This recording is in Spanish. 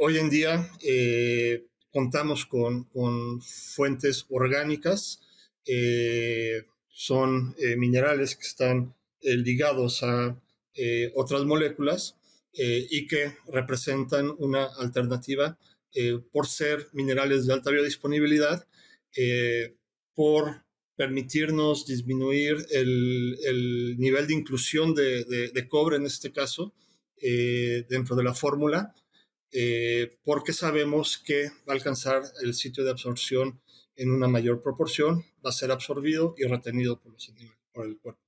hoy en día contamos con, con, fuentes orgánicas, son minerales que están ligados a otras moléculas y que representan una alternativa por ser minerales de alta biodisponibilidad, por permitirnos disminuir el, nivel de inclusión de, cobre en este caso eh, dentro de la fórmula, eh, porque sabemos que va a alcanzar el sitio de absorción en una mayor proporción, va a ser absorbido y retenido por los animales, por el cuerpo.